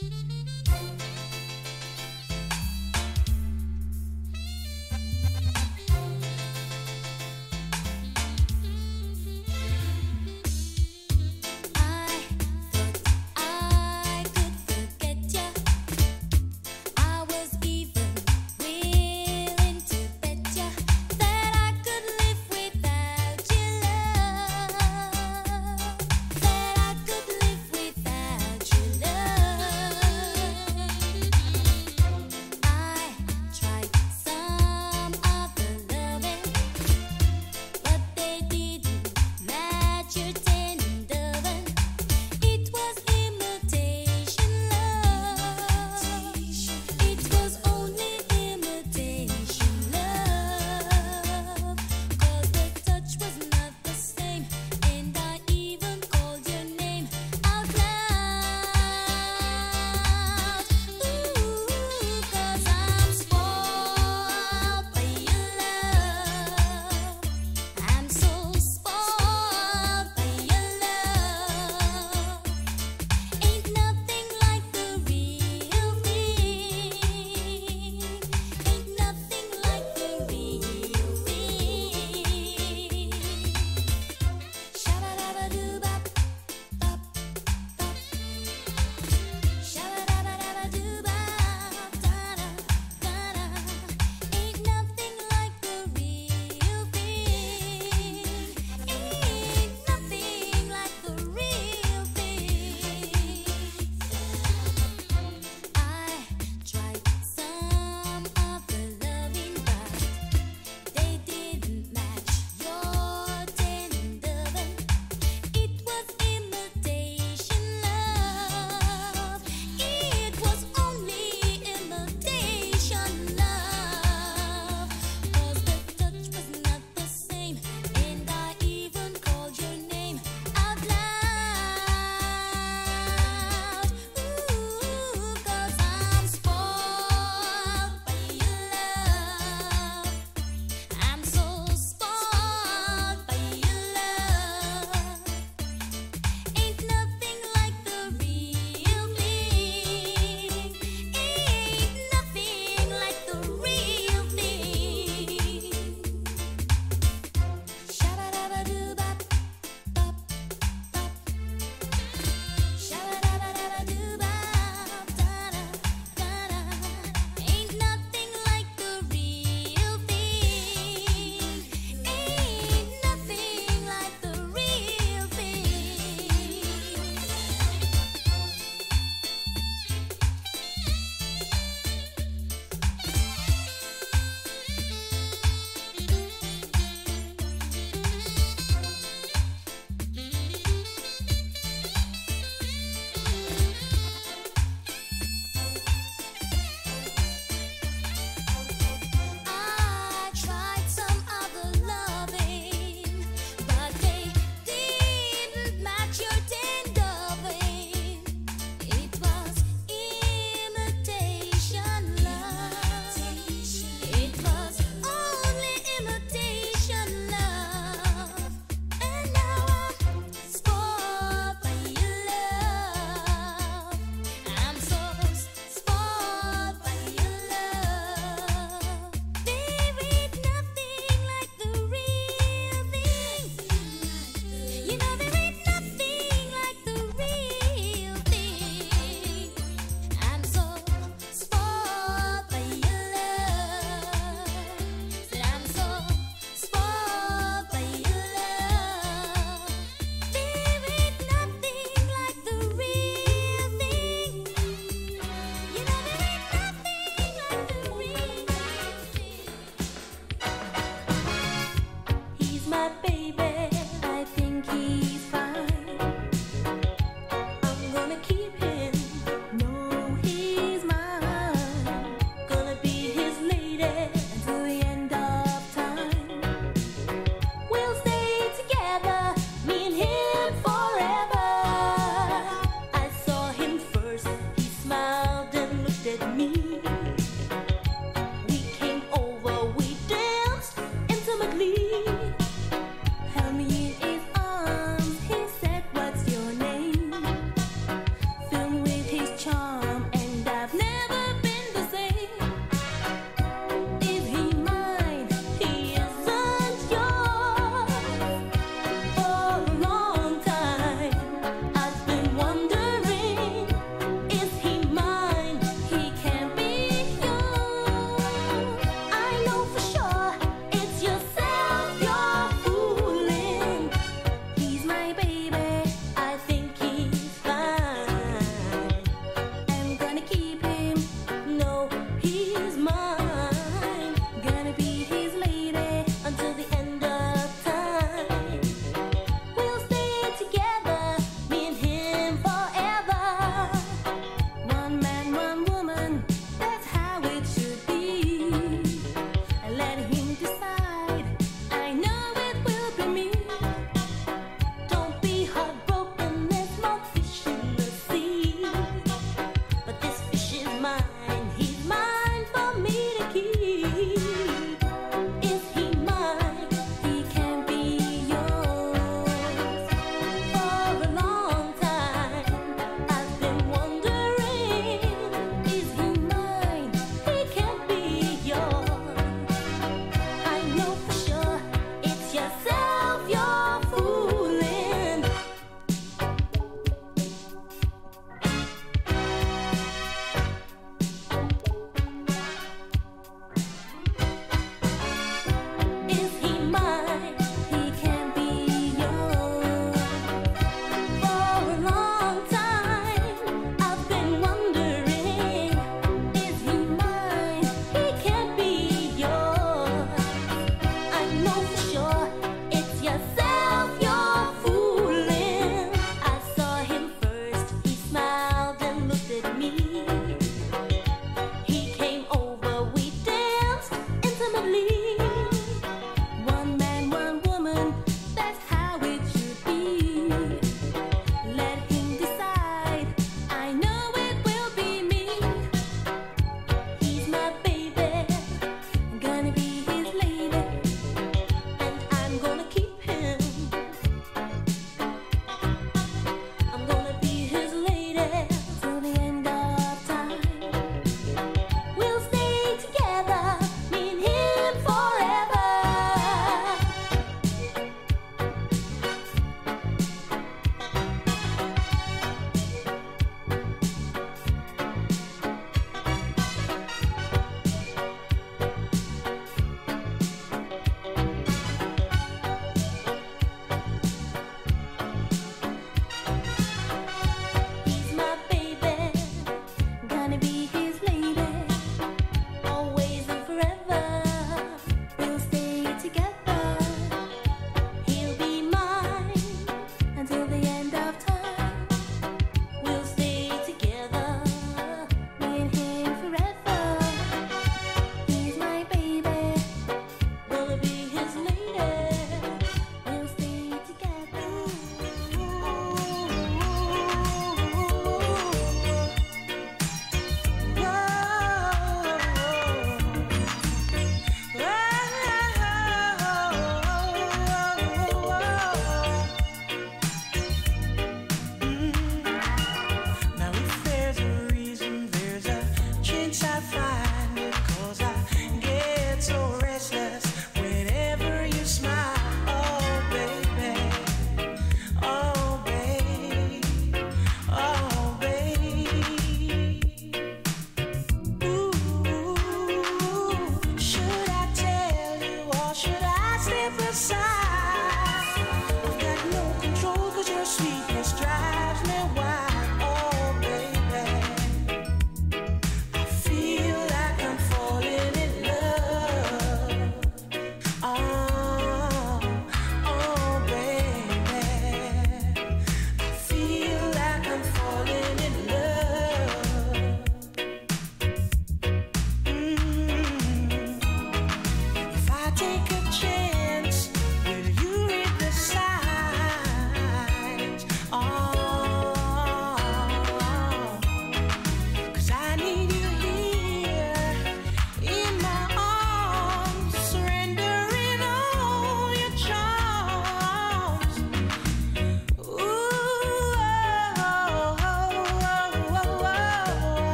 I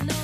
Uh-huh.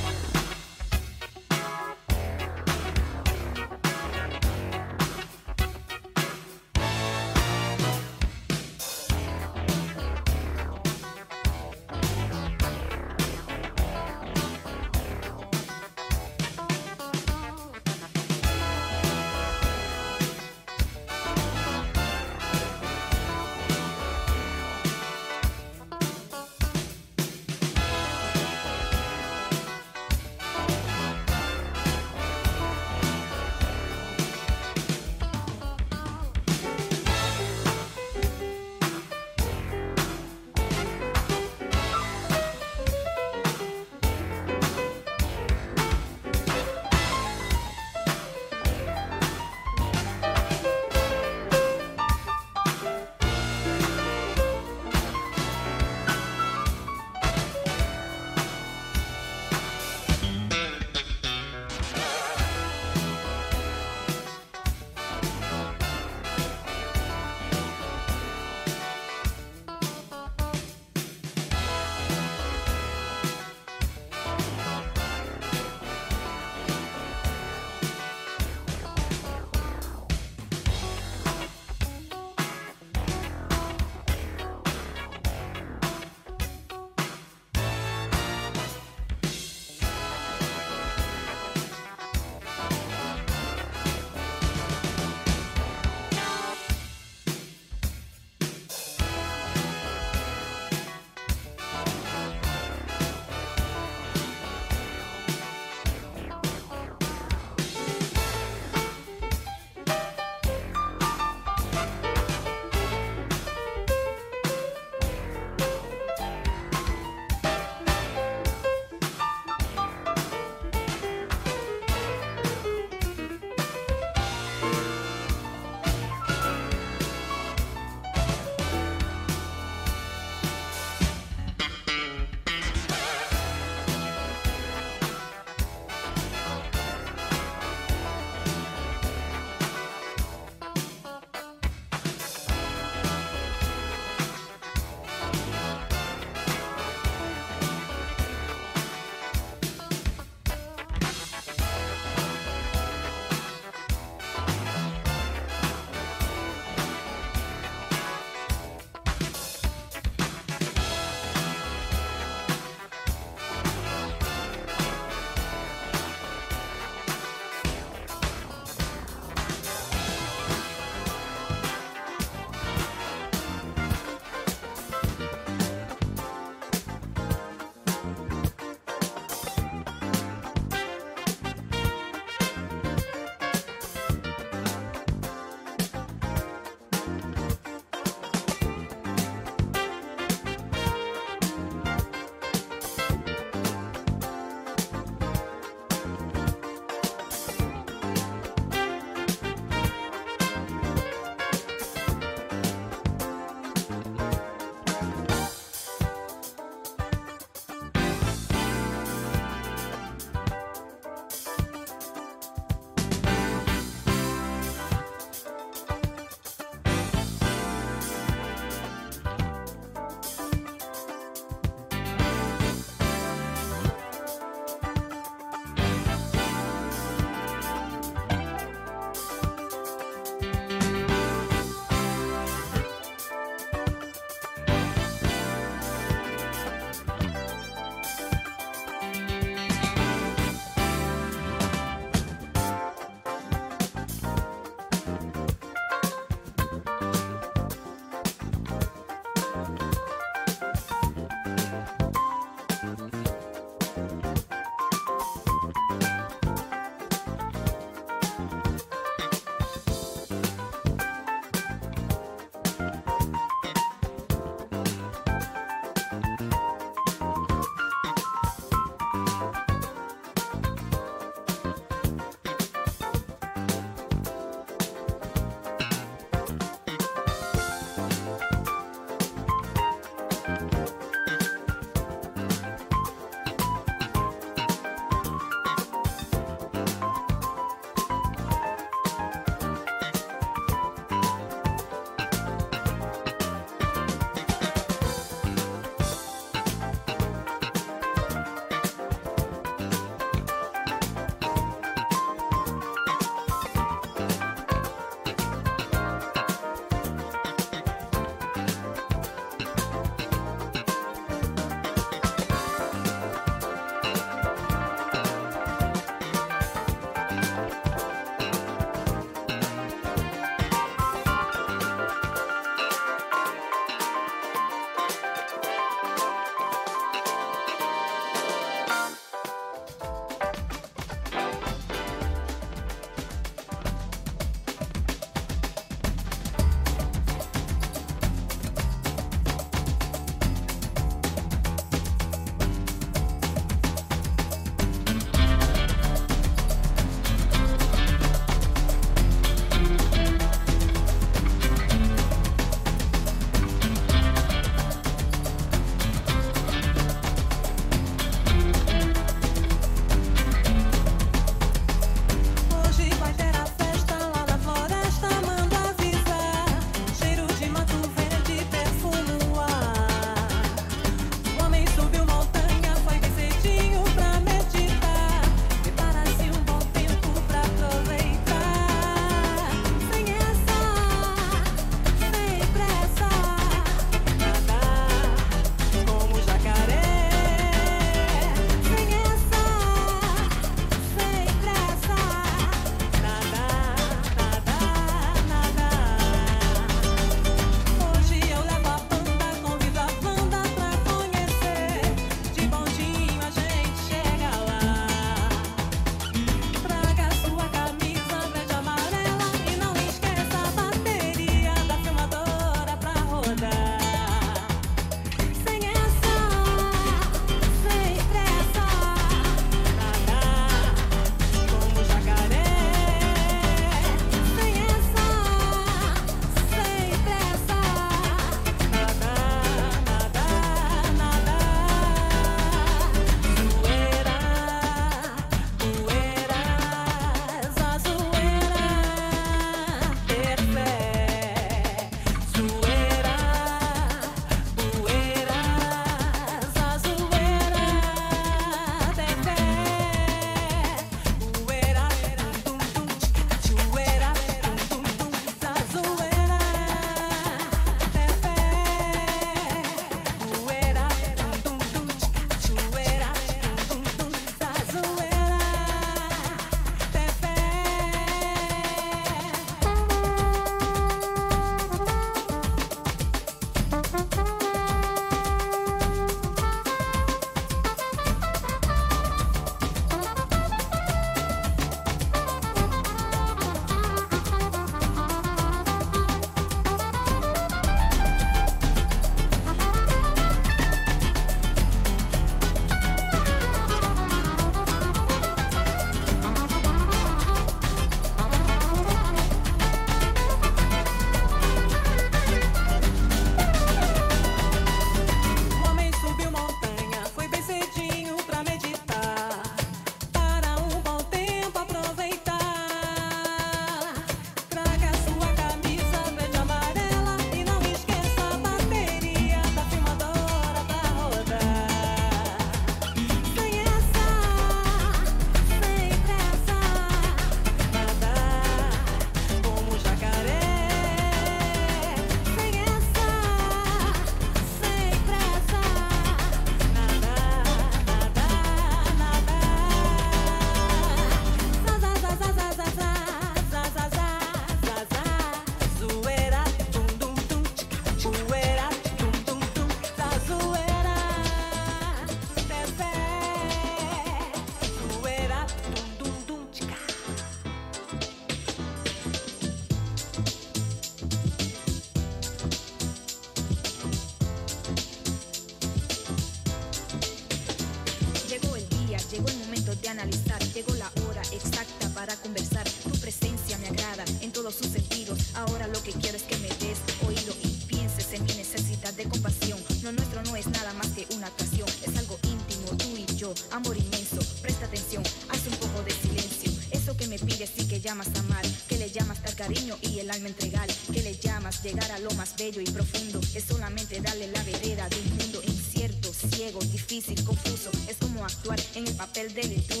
cartel de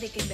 de que en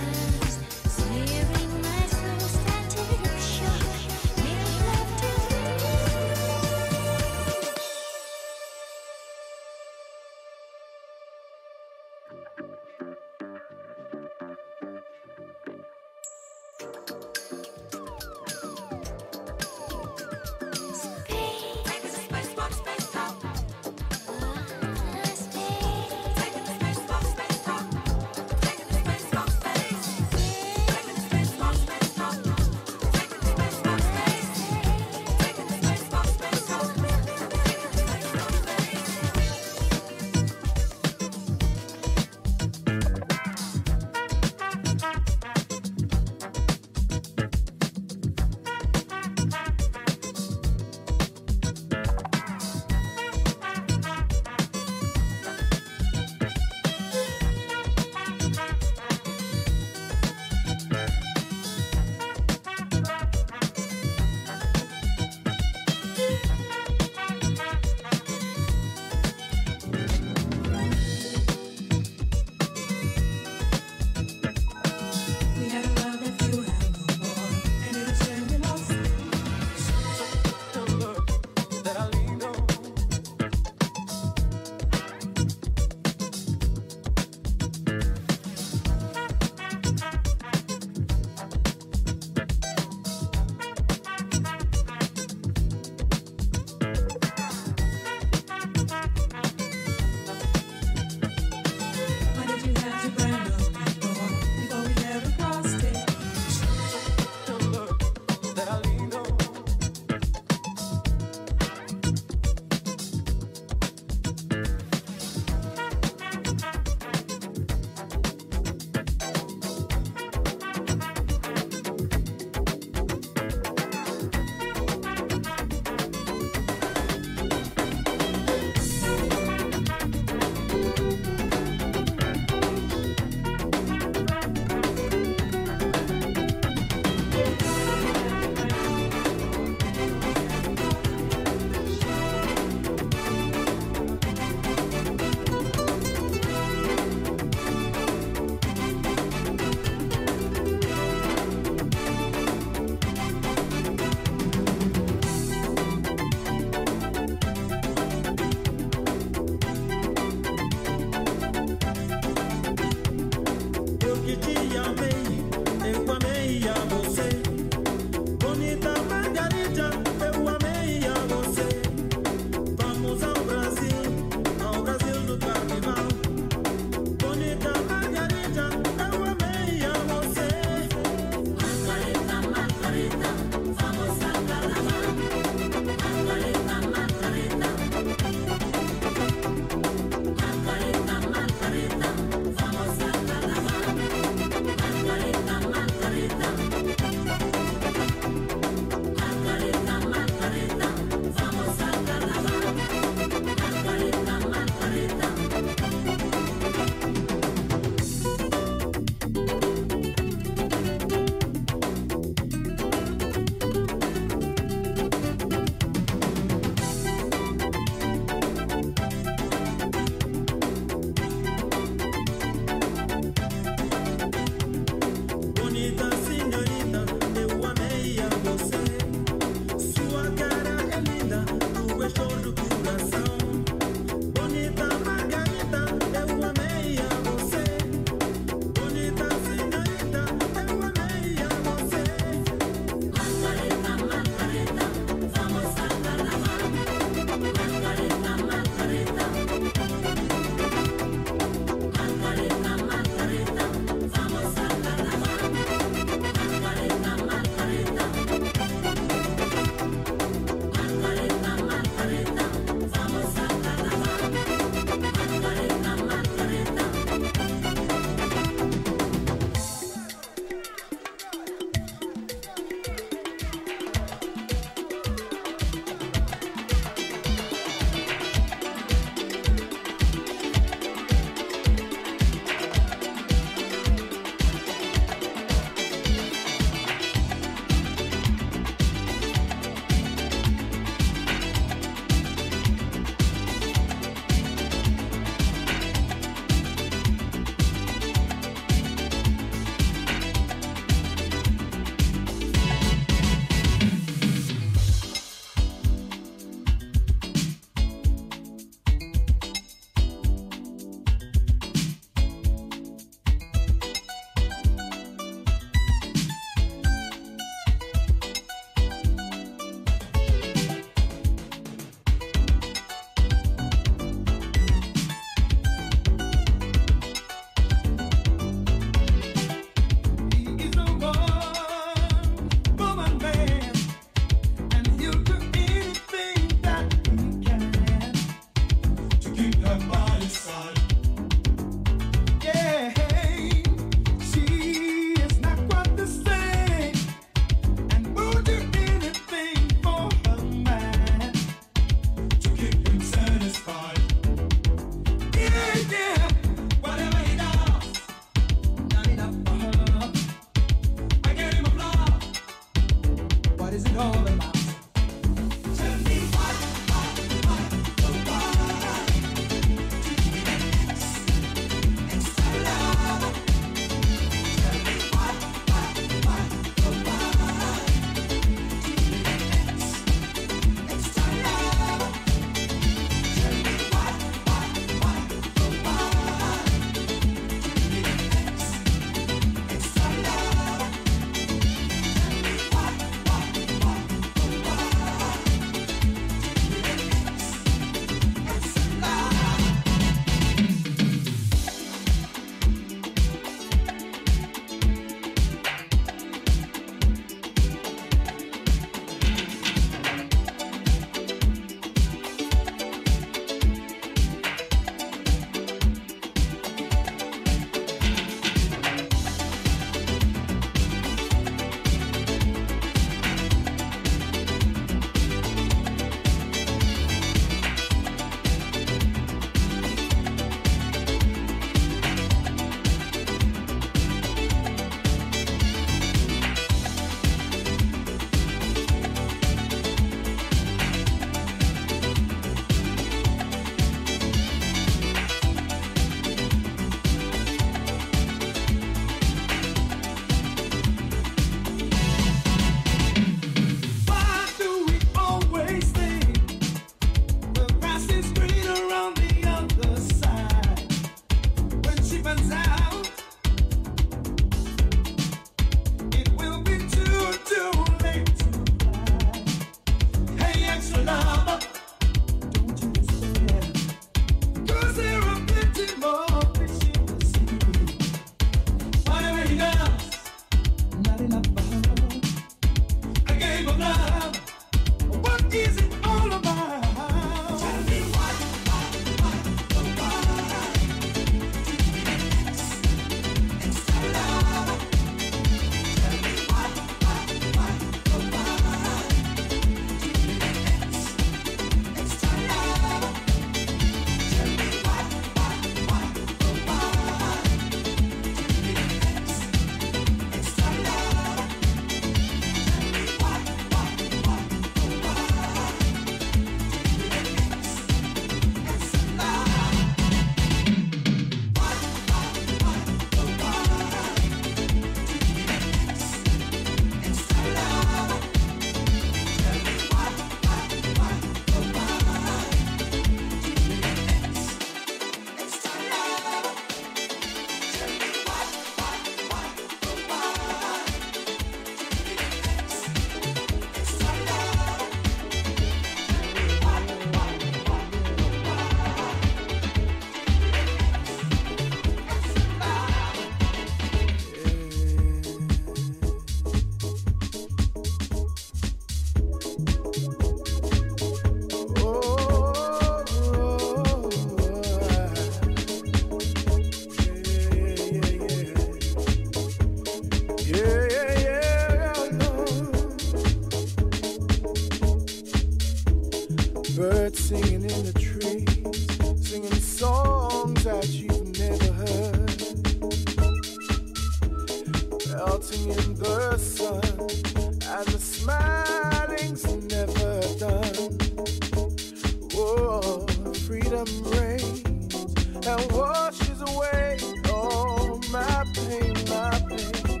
and washes away all my pain, my pain.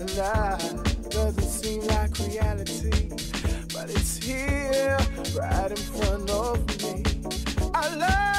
And life doesn't seem like reality, but it's here right in front of me. I love.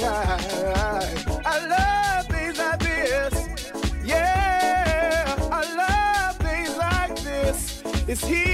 I love things like this. Yeah, I love things like this. It's here.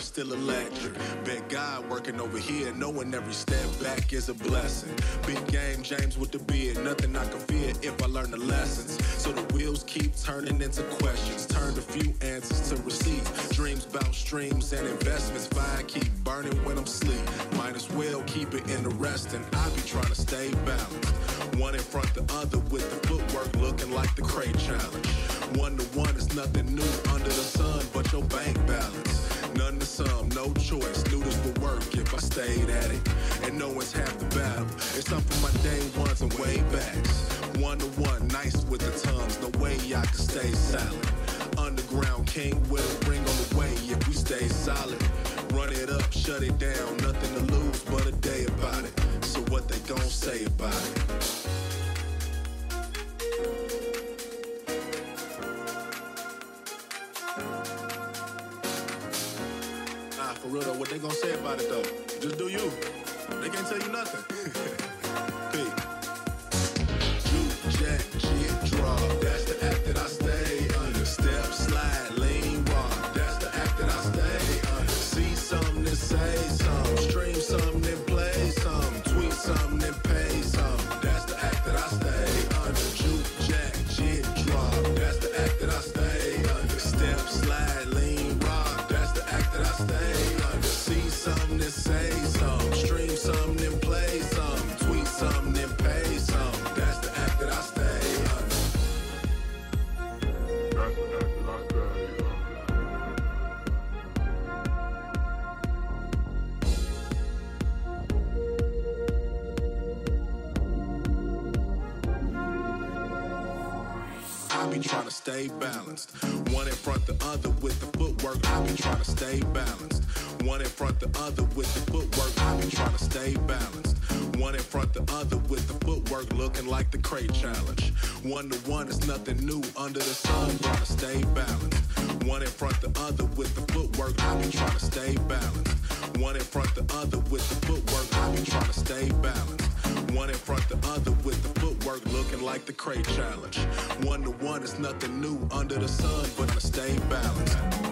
Shift still electric. Bet God working over here, knowing every step back is a blessing. Big game, James with the beard, nothing I can fear if I learn the lessons. So the wheels keep turning into questions. Turned a few answers to receive. Dreams about streams and investments. Fire keep king on the way if we stay solid. Run it up, shut it down. Nothing to lose but a day about it. So what they gon' say about it? Nah, for real though, what they gonna say about it though? Just do you. They can't tell you nothing. other with the footwork. I be trying to stay balanced. One in front the other with the footwork looking like the crate challenge. One to one is nothing new under the sun. Trying to stay balanced. One in front the other with the footwork. I be trying to stay balanced. One in front the other with the footwork. I be trying to stay balanced. One in front the other with the footwork looking like the crate challenge. One to one is nothing new under the sun, but I stay balanced.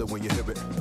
it when you hear it.